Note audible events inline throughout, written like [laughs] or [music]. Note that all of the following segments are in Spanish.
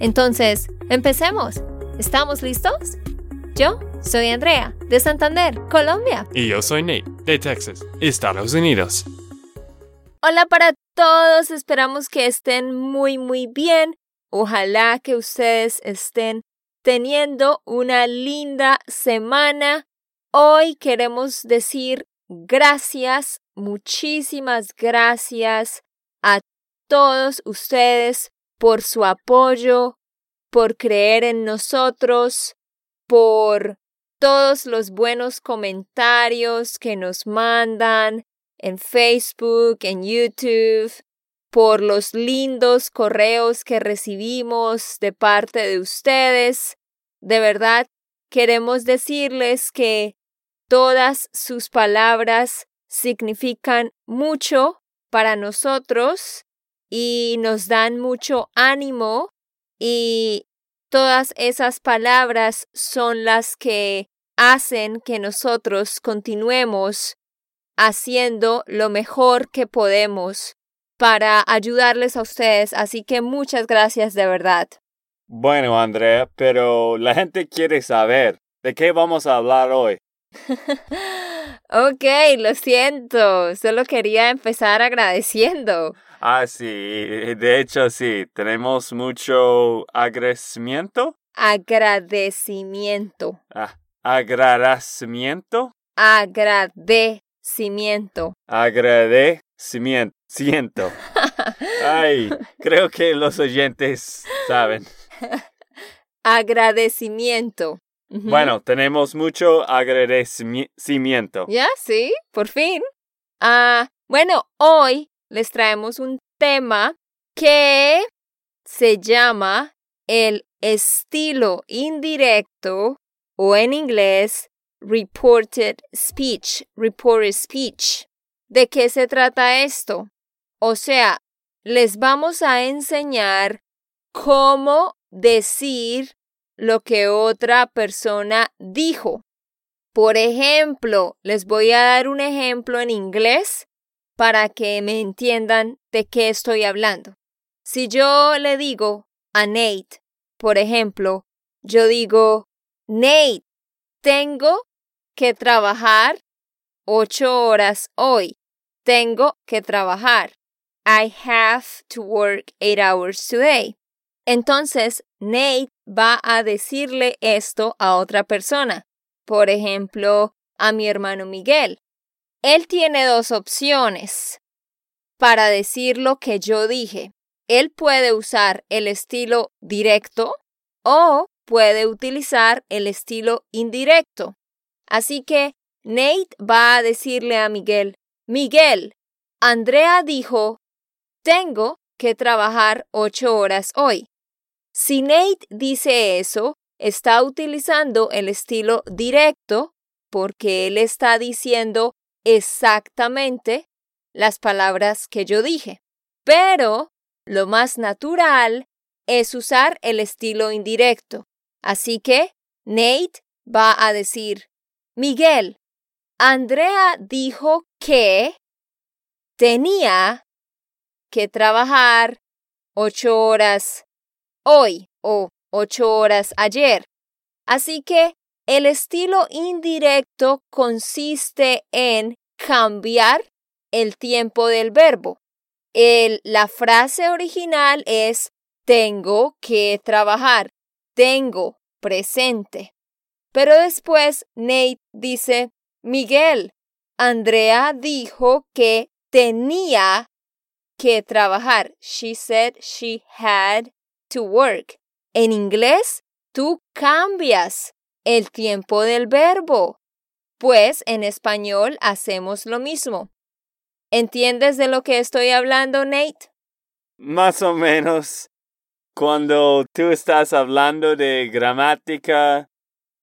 Entonces, empecemos. ¿Estamos listos? Yo soy Andrea, de Santander, Colombia. Y yo soy Nate, de Texas, Estados Unidos. Hola para todos, esperamos que estén muy muy bien. Ojalá que ustedes estén teniendo una linda semana. Hoy queremos decir gracias, muchísimas gracias a todos ustedes por su apoyo, por creer en nosotros, por todos los buenos comentarios que nos mandan en Facebook, en YouTube, por los lindos correos que recibimos de parte de ustedes. De verdad, queremos decirles que todas sus palabras significan mucho para nosotros y nos dan mucho ánimo y todas esas palabras son las que hacen que nosotros continuemos haciendo lo mejor que podemos para ayudarles a ustedes. Así que muchas gracias de verdad. Bueno, Andrea, pero la gente quiere saber de qué vamos a hablar hoy. [laughs] ok, lo siento. Solo quería empezar agradeciendo. Ah, sí. De hecho, sí. Tenemos mucho agradecimiento. Agradecimiento. Ah, agradecimiento. Agradecimiento. Agradecimiento. Siento. Ay, creo que los oyentes saben. [laughs] Agradecimiento. Bueno, tenemos mucho agradecimiento. Ya, sí, por fin. Ah, bueno, hoy les traemos un tema que se llama el estilo indirecto o en inglés reported speech, reported speech. ¿De qué se trata esto? O sea, les vamos a enseñar cómo decir lo que otra persona dijo. Por ejemplo, les voy a dar un ejemplo en inglés para que me entiendan de qué estoy hablando. Si yo le digo a Nate, por ejemplo, yo digo, Nate, tengo que trabajar ocho horas hoy. Tengo que trabajar. I have to work eight hours today. Entonces, Nate va a decirle esto a otra persona. Por ejemplo, a mi hermano Miguel. Él tiene dos opciones para decir lo que yo dije. Él puede usar el estilo directo o puede utilizar el estilo indirecto. Así que Nate va a decirle a Miguel, Miguel, Andrea dijo, tengo que trabajar ocho horas hoy. Si Nate dice eso, está utilizando el estilo directo porque él está diciendo exactamente las palabras que yo dije. Pero lo más natural es usar el estilo indirecto. Así que Nate va a decir, Miguel, Andrea dijo que tenía que trabajar ocho horas hoy o ocho horas ayer. Así que el estilo indirecto consiste en cambiar el tiempo del verbo. El, la frase original es tengo que trabajar, tengo presente. Pero después Nate dice, Miguel, Andrea dijo que tenía que trabajar. She said she had to work. En inglés, tú cambias el tiempo del verbo, pues en español hacemos lo mismo. ¿Entiendes de lo que estoy hablando, Nate? Más o menos. cuando tú estás hablando de gramática,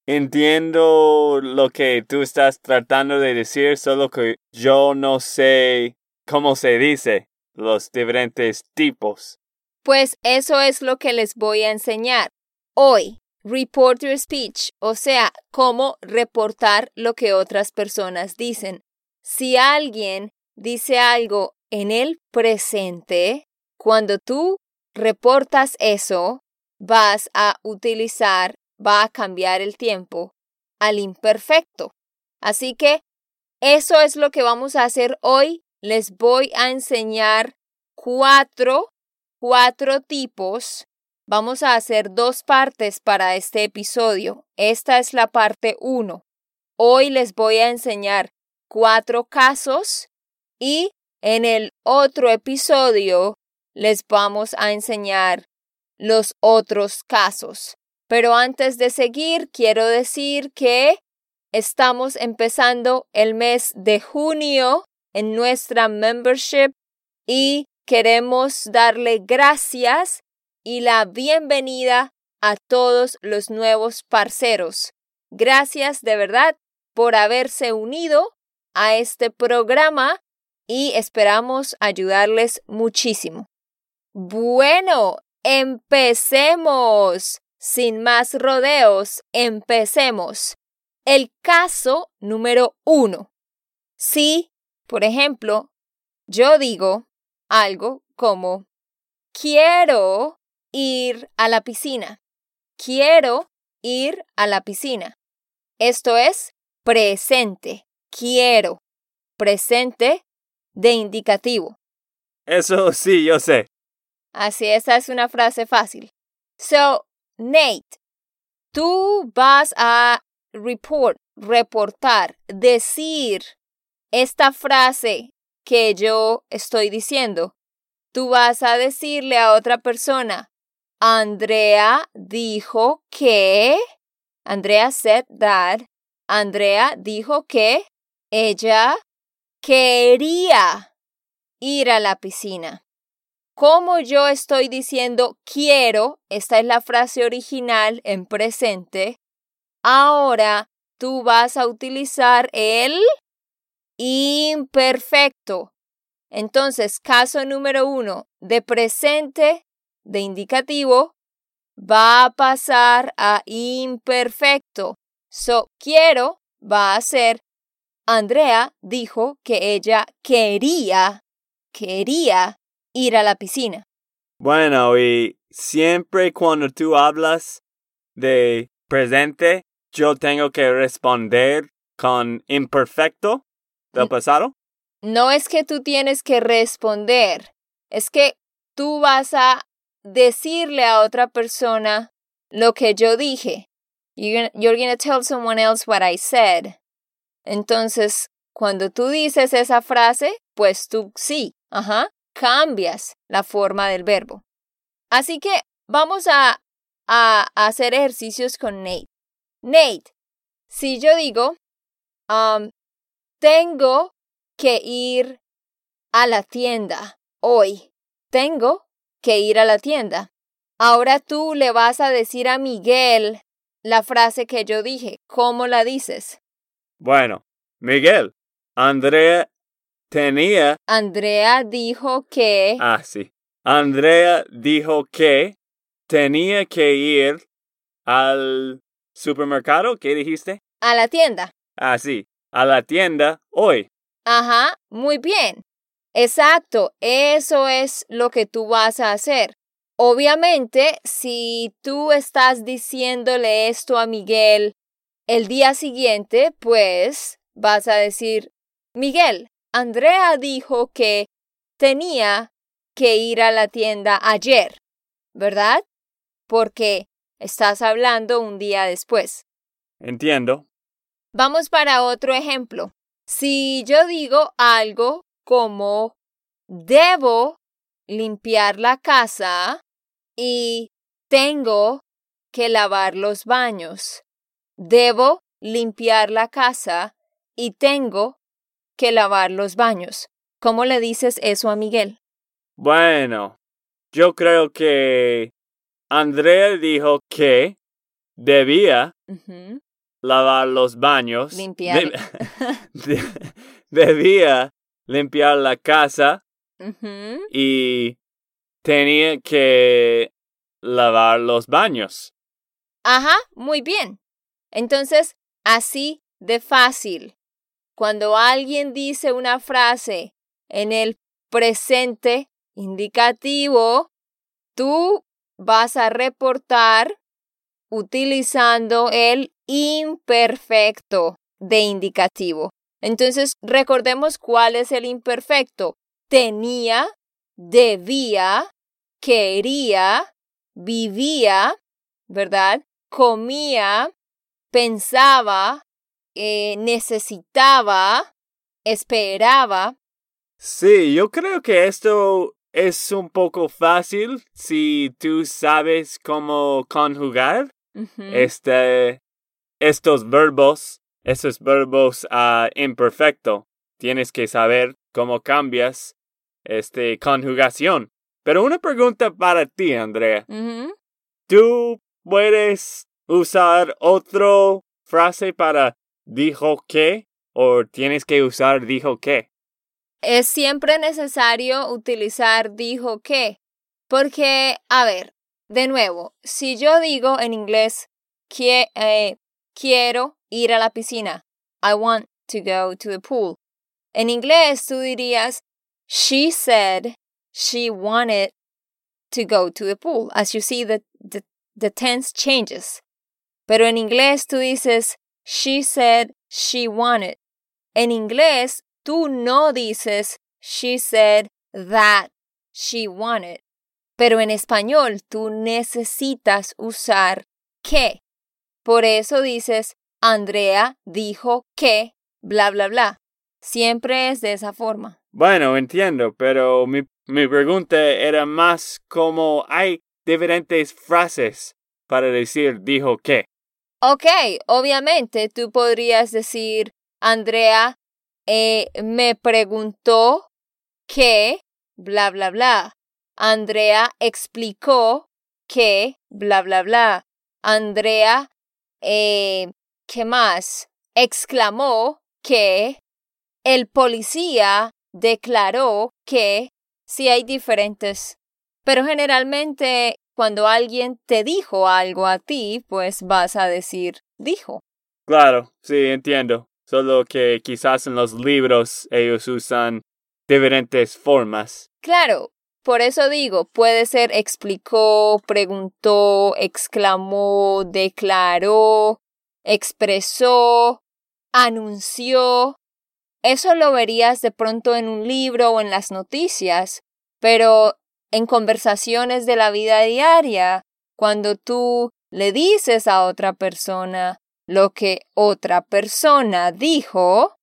entiendo lo que tú estás tratando de decir, solo que yo no sé cómo se dice los diferentes tipos. Pues eso es lo que les voy a enseñar hoy. Report your speech, o sea, cómo reportar lo que otras personas dicen. Si alguien dice algo en el presente, cuando tú reportas eso, vas a utilizar, va a cambiar el tiempo al imperfecto. Así que eso es lo que vamos a hacer hoy. Les voy a enseñar cuatro, cuatro tipos. Vamos a hacer dos partes para este episodio. Esta es la parte uno. Hoy les voy a enseñar cuatro casos y en el otro episodio les vamos a enseñar los otros casos. Pero antes de seguir, quiero decir que estamos empezando el mes de junio en nuestra membership y queremos darle gracias y la bienvenida a todos los nuevos parceros. Gracias de verdad por haberse unido a este programa y esperamos ayudarles muchísimo. Bueno, empecemos. Sin más rodeos, empecemos. El caso número uno. Si, por ejemplo, yo digo algo como quiero ir a la piscina. Quiero ir a la piscina. Esto es presente. Quiero. Presente de indicativo. Eso sí, yo sé. Así, esa es una frase fácil. So, Nate, tú vas a report, reportar, decir esta frase que yo estoy diciendo. Tú vas a decirle a otra persona, Andrea dijo que, Andrea said that, Andrea dijo que ella quería ir a la piscina. Como yo estoy diciendo quiero, esta es la frase original en presente, ahora tú vas a utilizar el imperfecto. Entonces, caso número uno, de presente, de indicativo, va a pasar a imperfecto. So, quiero va a ser Andrea dijo que ella quería, quería ir a la piscina. Bueno, y siempre cuando tú hablas de presente, yo tengo que responder con imperfecto del pasado. No es que tú tienes que responder, es que tú vas a decirle a otra persona lo que yo dije. You're gonna, you're gonna tell someone else what I said. Entonces, cuando tú dices esa frase, pues tú sí, ajá, cambias la forma del verbo. Así que vamos a, a, hacer ejercicios con Nate. Nate, si yo digo, um, tengo que ir a la tienda hoy, tengo que ir a la tienda. Ahora tú le vas a decir a Miguel la frase que yo dije. ¿Cómo la dices? Bueno, Miguel, Andrea tenía... Andrea dijo que... Ah, sí. Andrea dijo que tenía que ir al supermercado. ¿Qué dijiste? A la tienda. Ah, sí. A la tienda hoy. Ajá, muy bien. Exacto, eso es lo que tú vas a hacer. Obviamente, si tú estás diciéndole esto a Miguel el día siguiente, pues vas a decir, Miguel, Andrea dijo que tenía que ir a la tienda ayer, ¿verdad? Porque estás hablando un día después. Entiendo. Vamos para otro ejemplo. Si yo digo algo como debo limpiar la casa y tengo que lavar los baños. Debo limpiar la casa y tengo que lavar los baños. ¿Cómo le dices eso a Miguel? Bueno, yo creo que Andrea dijo que debía. Lavar los baños. Limpiar. de- [laughs] de- debía limpiar la casa y tenía que lavar los baños. Ajá, muy bien. Entonces, así de fácil. Cuando alguien dice una frase en el presente indicativo, tú vas a reportar utilizando el imperfecto de indicativo. Entonces, recordemos cuál es el imperfecto. Tenía, debía, quería, vivía, ¿verdad? Comía, pensaba, eh, necesitaba, esperaba. Sí, yo creo que esto es un poco fácil si tú sabes cómo conjugar este, estos verbos, esos verbos a imperfecto. Tienes que saber cómo cambias este conjugación. Pero una pregunta para ti, Andrea. Ujú. ¿Tú puedes usar otra frase para dijo que o tienes que usar dijo que? Es siempre necesario utilizar dijo que, porque, a ver, de nuevo, si yo digo en inglés que, eh, quiero ir a la piscina, I want to go to the pool. En inglés tú dirías, she said she wanted to go to the pool. As you see, the, the, the tense changes. Pero en inglés tú dices, she said she wanted. En inglés tú no dices, she said that she wanted. Pero en español tú necesitas usar que. Por eso dices, Andrea dijo que, bla, bla, bla. Siempre es de esa forma. Bueno, entiendo, pero mi, mi pregunta era más como hay diferentes frases para decir dijo que. Ok, obviamente tú podrías decir, Andrea eh, me preguntó que, bla, bla, bla. Andrea explicó que, bla, bla, bla. Andrea, eh, ¿qué más? Exclamó que el policía declaró que sí hay diferentes. Pero generalmente cuando alguien te dijo algo a ti, pues vas a decir dijo. Claro, sí, entiendo. Solo que quizás en los libros ellos usan diferentes formas. Claro, por eso digo, puede ser explicó, preguntó, exclamó, declaró, expresó, anunció. Eso lo verías de pronto en un libro o en las noticias, pero en conversaciones de la vida diaria, cuando tú le dices a otra persona lo que otra persona dijo,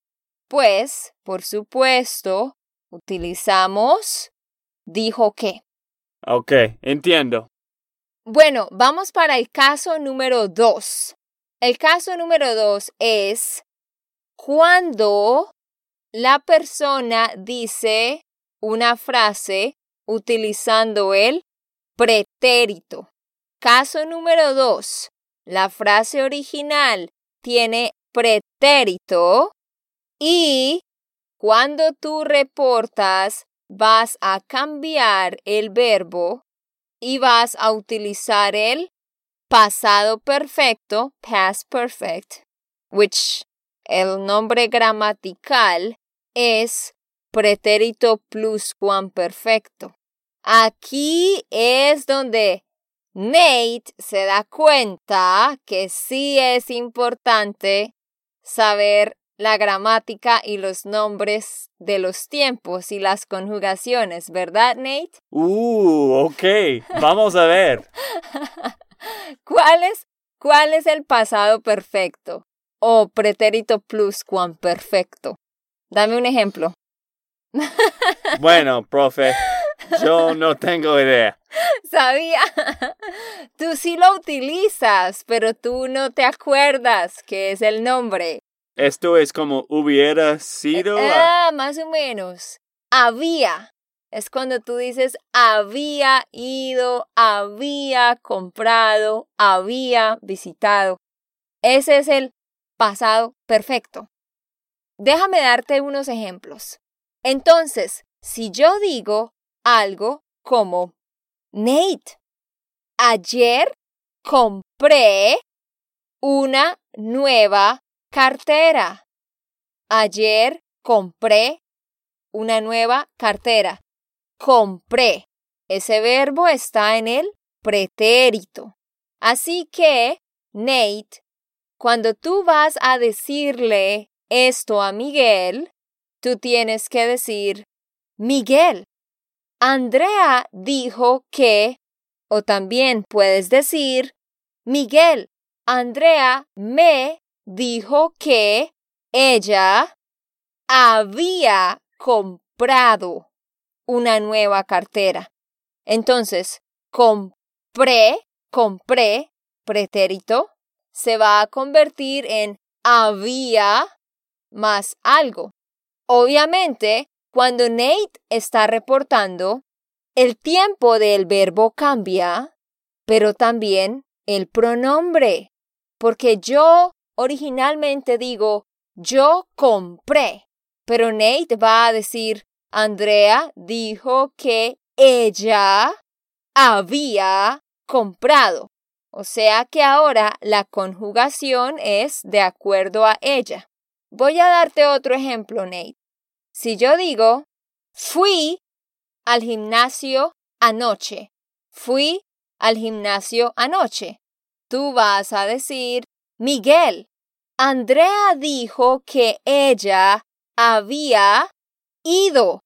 pues, por supuesto, utilizamos dijo que. Ok, entiendo. Bueno, vamos para el caso número dos. El caso número dos es cuando la persona dice una frase utilizando el pretérito. Caso número dos. La frase original tiene pretérito y cuando tú reportas vas a cambiar el verbo y vas a utilizar el pasado perfecto, past perfect, which el nombre gramatical es pretérito pluscuamperfecto. Aquí es donde Nate se da cuenta que sí es importante saber la gramática y los nombres de los tiempos y las conjugaciones, ¿verdad, Nate? Uh, ok. Vamos a ver. [laughs] ¿Cuál es, cuál es el pasado perfecto o pretérito pluscuamperfecto? Dame un ejemplo. [laughs] Bueno, profe, yo no tengo idea. Sabía. [laughs] Tú sí lo utilizas, pero tú no te acuerdas que es el nombre. Esto es como hubiera sido. Ah, más o menos. Había. es cuando tú dices había ido, había comprado, había visitado. Ese es el pasado perfecto. Déjame darte unos ejemplos. Entonces, si yo digo algo como, Nate, ayer compré una nueva cartera. Ayer compré una nueva cartera. Compré. Ese verbo está en el pretérito. Así que, Nate, cuando tú vas a decirle esto a Miguel, tú tienes que decir, Miguel, Andrea dijo que, o también puedes decir, Miguel, Andrea me dijo que ella había comprado una nueva cartera. Entonces, compré, compré, pretérito, se va a convertir en había más algo. Obviamente, cuando Nate está reportando, el tiempo del verbo cambia, pero también el pronombre, porque yo originalmente digo yo compré, pero Nate va a decir Andrea dijo que ella había comprado. O sea que ahora la conjugación es de acuerdo a ella. Voy a darte otro ejemplo, Nate. Si yo digo, fui al gimnasio anoche, fui al gimnasio anoche, tú vas a decir, Miguel, Andrea dijo que ella había ido,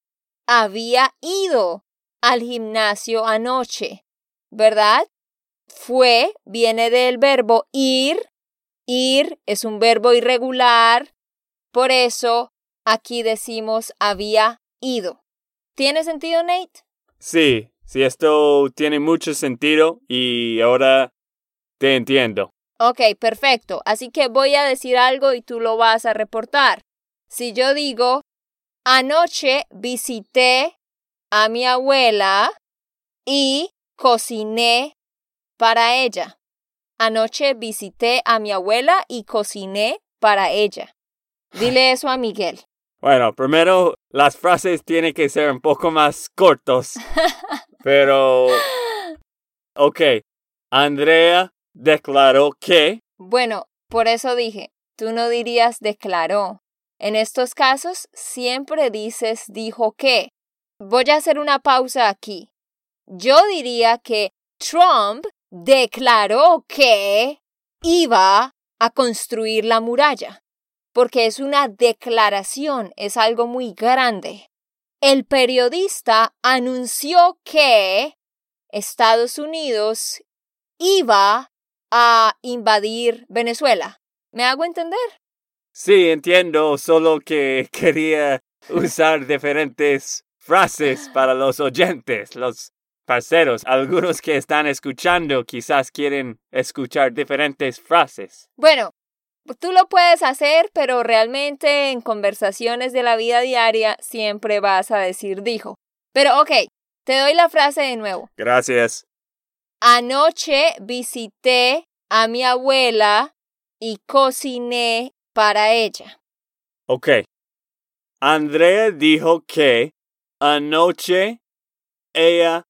había ido al gimnasio anoche, ¿verdad? Fue viene del verbo ir, ir es un verbo irregular, por eso aquí decimos había ido. ¿Tiene sentido, Nate? Sí, sí, esto tiene mucho sentido y ahora te entiendo. Ok, perfecto. Así que voy a decir algo y tú lo vas a reportar. Si yo digo, anoche visité a mi abuela y cociné para ella. Anoche visité a mi abuela y cociné para ella. Dile [sighs] eso a Miguel. Bueno, primero las frases tienen que ser un poco más cortos. [laughs] pero... Ok. Andrea declaró que... Bueno, por eso dije, tú no dirías declaró. En estos casos siempre dices dijo que. Voy a hacer una pausa aquí. Yo diría que Trump declaró que iba a construir la muralla porque es una declaración, es algo muy grande. El periodista anunció que Estados Unidos iba a invadir Venezuela. ¿Me hago entender? Sí, entiendo, solo que [laughs] quería usar diferentes frases para los oyentes, los parceros. Algunos que están escuchando quizás quieren escuchar diferentes frases. Bueno, Tú lo puedes hacer, pero realmente en conversaciones de la vida diaria siempre vas a decir dijo. Pero ok, te doy la frase de nuevo. Gracias. Anoche visité a mi abuela y cociné para ella. Ok. Andrea dijo que anoche ella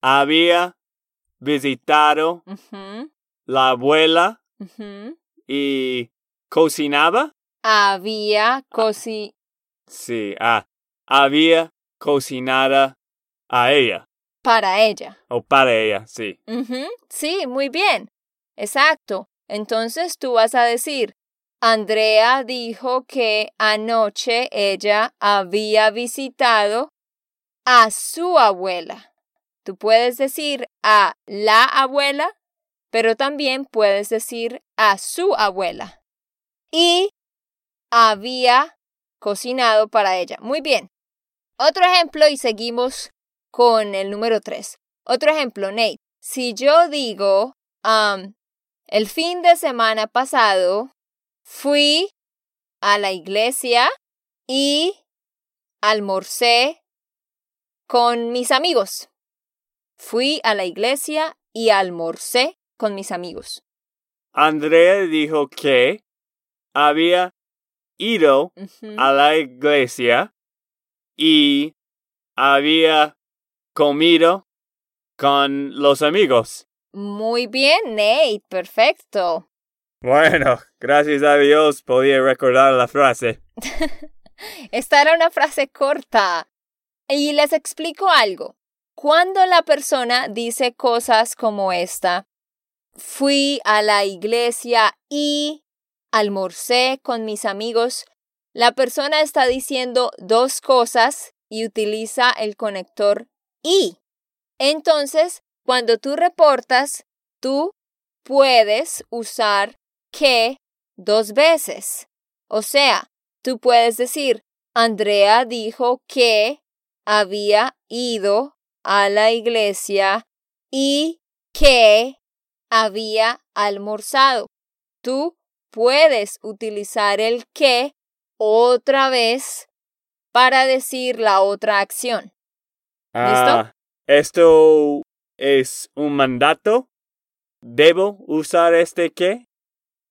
había visitado la abuela y cocinaba. Había cocinado. Sí, ah, había cocinada a ella. Para ella. O para ella, sí. Sí, muy bien. Exacto. Entonces tú vas a decir, Andrea dijo que anoche ella había visitado a su abuela. Tú puedes decir a la abuela pero también puedes decir a su abuela. Y había cocinado para ella. Muy bien. Otro ejemplo y seguimos con el número 3. Otro ejemplo, Nate. Si yo digo, el fin de semana pasado fui a la iglesia y almorcé con mis amigos. Fui a la iglesia y almorcé con mis amigos. Andrea dijo que había ido a la iglesia y había comido con los amigos. Muy bien, Nate, perfecto. Bueno, gracias a Dios podía recordar la frase. [laughs] Esta era una frase corta. Y les explico algo. Cuando la persona dice cosas como esta, fui a la iglesia y almorcé con mis amigos, la persona está diciendo dos cosas y utiliza el conector y. Entonces, cuando tú reportas, tú puedes usar que dos veces. O sea, tú puedes decir, Andrea dijo que había ido a la iglesia y que había almorzado. Tú puedes utilizar el que otra vez para decir la otra acción. Ah, ¿Esto es un mandato? ¿Debo usar este qué?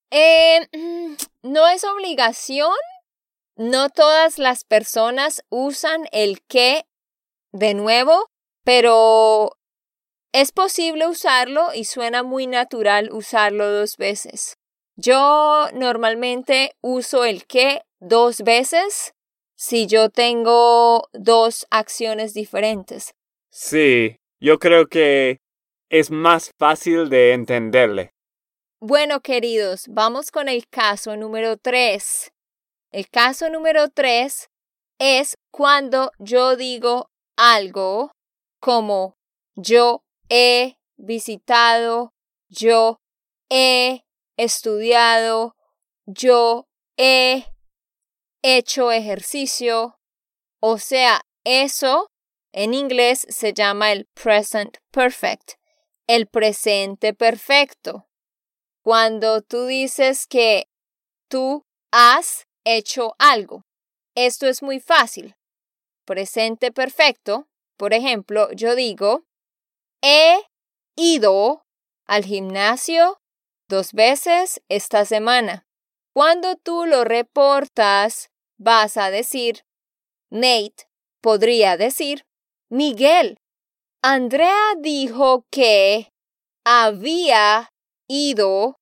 Eh, mm, no es obligación. No todas las personas usan el que de nuevo, pero es posible usarlo y suena muy natural usarlo dos veces. Yo normalmente uso el que dos veces si yo tengo dos acciones diferentes. Sí, yo creo que es más fácil de entenderle. Bueno, queridos, vamos con el caso número 3. El caso número 3 es cuando yo digo algo como yo he visitado, yo he estudiado, yo he hecho ejercicio. O sea, eso en inglés se llama el present perfect, el presente perfecto. Cuando tú dices que tú has hecho algo. Esto es muy fácil. Presente perfecto. Por ejemplo, yo digo, he ido al gimnasio dos veces esta semana. Cuando tú lo reportas, vas a decir, Nate podría decir, Miguel, Andrea dijo que había ido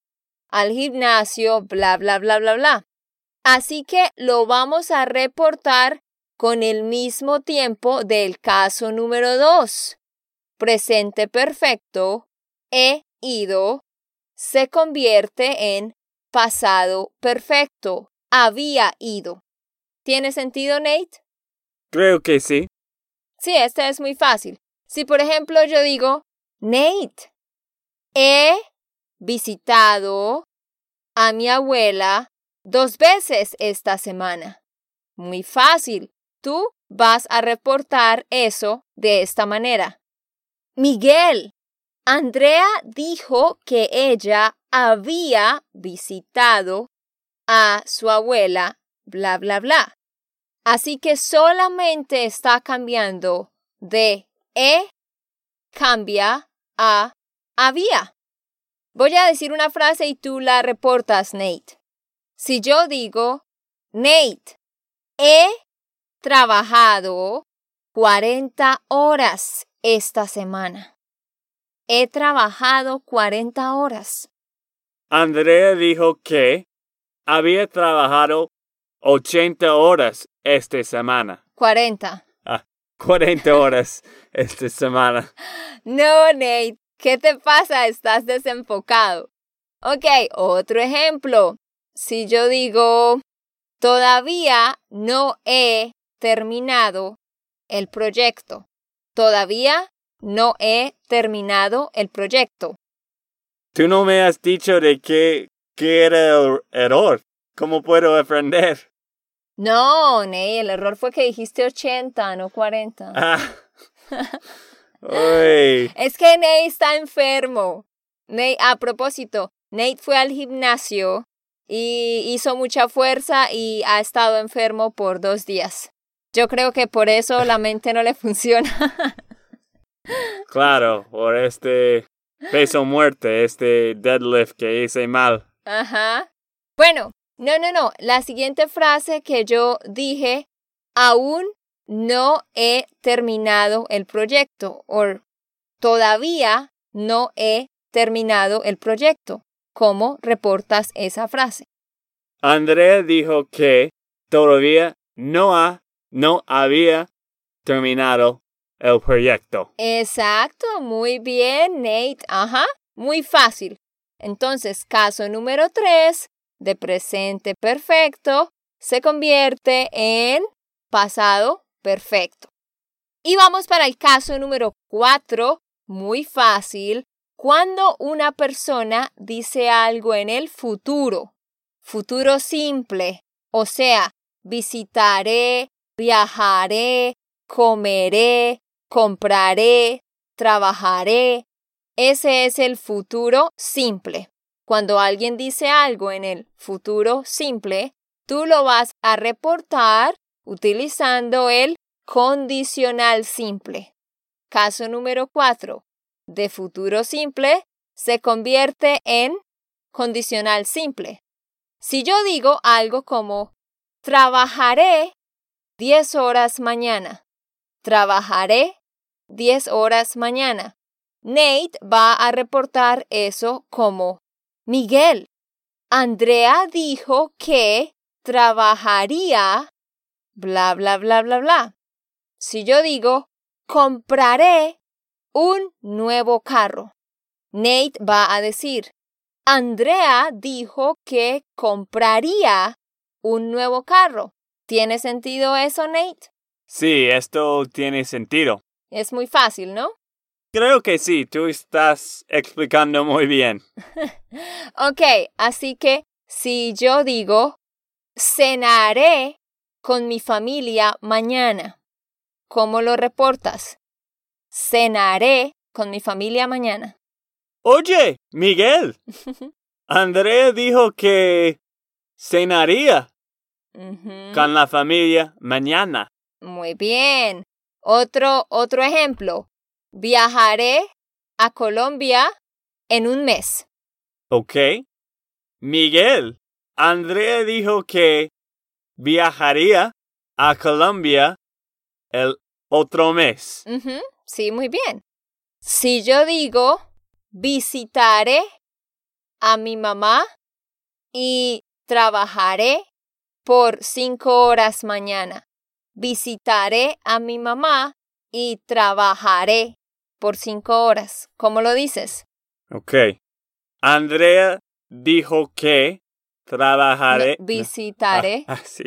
al gimnasio, bla, bla, bla, bla, bla. Así que lo vamos a reportar con el mismo tiempo del caso número 2. Presente perfecto, he ido, se convierte en pasado perfecto, había ido. ¿Tiene sentido, Nate? Creo que sí. Sí, este es muy fácil. Si por ejemplo yo digo, Nate, he visitado a mi abuela dos veces esta semana. Muy fácil. Tú vas a reportar eso de esta manera. Miguel, Andrea dijo que ella había visitado a su abuela, bla, bla, bla. Así que solamente está cambiando de he cambia a había. Voy a decir una frase y tú la reportas, Nate. Si yo digo, Nate, he trabajado 40 horas esta semana. He trabajado 40 horas. Andrea dijo que había trabajado 80 horas esta semana. 40. 40 horas esta semana. No, Nate, ¿qué te pasa? Estás desenfocado. Ok, otro ejemplo. Si yo digo, todavía no he terminado el proyecto. Todavía no he terminado el proyecto. Tú no me has dicho de qué, qué era el error. ¿Cómo puedo aprender? No, Nate, el error fue que dijiste 80, no 40. Ah. [laughs] Uy. Es que Nate está enfermo. Nate, a propósito, Nate fue al gimnasio y hizo mucha fuerza y ha estado enfermo por dos días. Yo creo que por eso la mente no le [laughs] funciona. Claro, por este peso muerte, este deadlift que hice mal. Ajá. Bueno, no, no, no. La siguiente frase que yo dije, aún no he terminado el proyecto o todavía no he terminado el proyecto. ¿Cómo reportas esa frase? Andrea dijo que todavía no ha, no había terminado el proyecto. Exacto, muy bien, Nate. Ajá, muy fácil. Entonces, caso número tres de presente perfecto se convierte en pasado perfecto. Y vamos para el caso número cuatro, muy fácil, cuando una persona dice algo en el futuro, futuro simple, o sea, visitaré, viajaré, comeré, compraré, trabajaré. Ese es el futuro simple. Cuando alguien dice algo en el futuro simple, tú lo vas a reportar utilizando el condicional simple. Caso número 4. De futuro simple se convierte en condicional simple. Si yo digo algo como trabajaré 10 horas mañana, trabajaré 10 horas mañana, Nate va a reportar eso como Miguel. Andrea dijo que trabajaría bla bla bla bla bla. Si yo digo compraré un nuevo carro, Nate va a decir Andrea dijo que compraría un nuevo carro. ¿Tiene sentido eso, Nate? Sí, esto tiene sentido. Es muy fácil, ¿no? Creo que sí, tú estás explicando muy bien. [laughs] ok, así que si yo digo, cenaré con mi familia mañana, ¿cómo lo reportas? Cenaré con mi familia mañana. Oye, Miguel, [laughs] Andrea dijo que cenaría con la familia mañana. Muy bien. Otro, otro ejemplo. Viajaré a Colombia en un mes. Ok. Miguel, Andrea dijo que viajaría a Colombia el otro mes. Sí, muy bien. Si yo digo visitaré a mi mamá y trabajaré por cinco horas mañana. Visitaré a mi mamá y trabajaré por cinco horas. ¿Cómo lo dices? Ok. Andrea dijo que trabajaré. visitaré. Ah, [laughs] sí,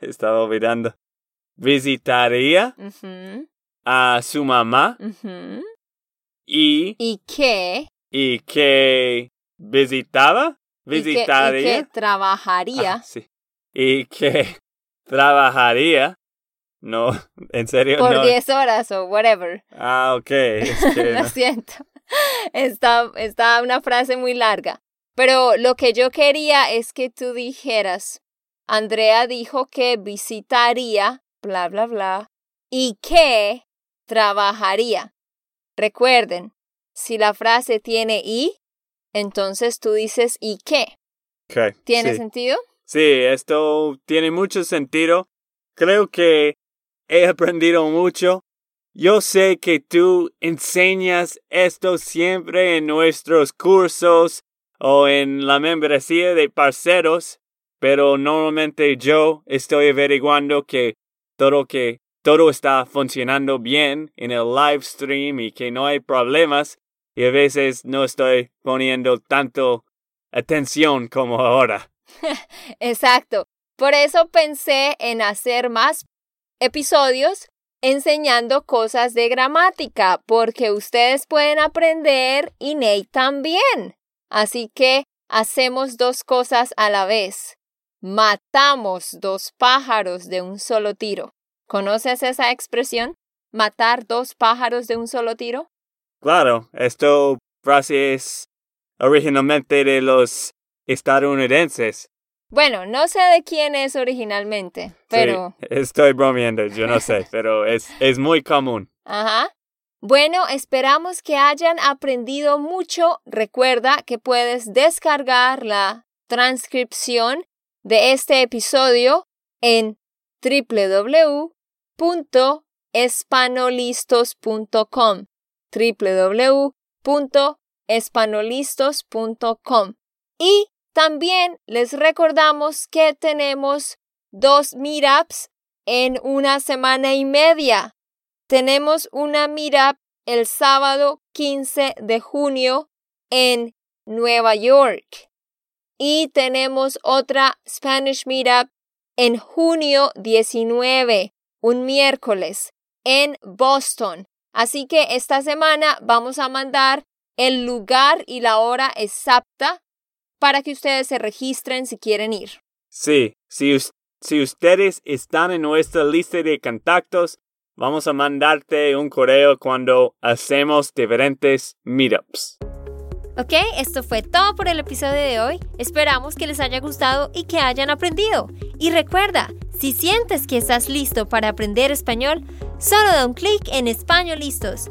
estaba olvidando. Visitaría a su mamá y. ¿Y qué? Y que visitaba. Visitaría. Y que, trabajaría. Ah, sí. Y que trabajaría no, [laughs] en serio. Por 10 horas o whatever. Ah, ok. [laughs] lo siento. [laughs] Está, está una frase muy larga. Pero lo que yo quería es que tú dijeras, Andrea dijo que visitaría, bla, bla, bla, y que trabajaría. Recuerden, si la frase tiene y, entonces tú dices y qué. Okay, ¿Tiene sentido? Sí, esto tiene mucho sentido. Creo que he aprendido mucho. Yo sé que tú enseñas esto siempre en nuestros cursos o en la membresía de parceros, pero normalmente yo estoy averiguando que todo que todo está funcionando bien en el live stream y que no hay problemas y a veces no estoy poniendo tanto atención como ahora. [laughs] Exacto. Por eso pensé en hacer más episodios enseñando cosas de gramática, porque ustedes pueden aprender y Nate también. Así que hacemos dos cosas a la vez. Matamos dos pájaros de un solo tiro. ¿Conoces esa expresión? ¿Matar dos pájaros de un solo tiro? Claro, esto frase es originalmente de los estadounidenses. Bueno, no sé de quién es originalmente, pero... Sí, estoy bromeando, yo no sé, pero es, es muy común. Ajá. Bueno, esperamos que hayan aprendido mucho. Recuerda que puedes descargar la transcripción de este episodio en www.espanolistos.com www.espanolistos.com y también les recordamos que tenemos dos meetups en una semana y media. Tenemos una meetup el sábado 15 de junio en Nueva York. Y tenemos otra Spanish Meetup en junio 19, un miércoles, en Boston. Así que esta semana vamos a mandar el lugar y la hora exacta para que ustedes se registren si quieren ir. Sí, si, si ustedes están en nuestra lista de contactos, vamos a mandarte un correo cuando hacemos diferentes meetups. Ok, esto fue todo por el episodio de hoy. Esperamos que les haya gustado y que hayan aprendido. Y recuerda, si sientes que estás listo para aprender español, solo da un clic en Español Listos.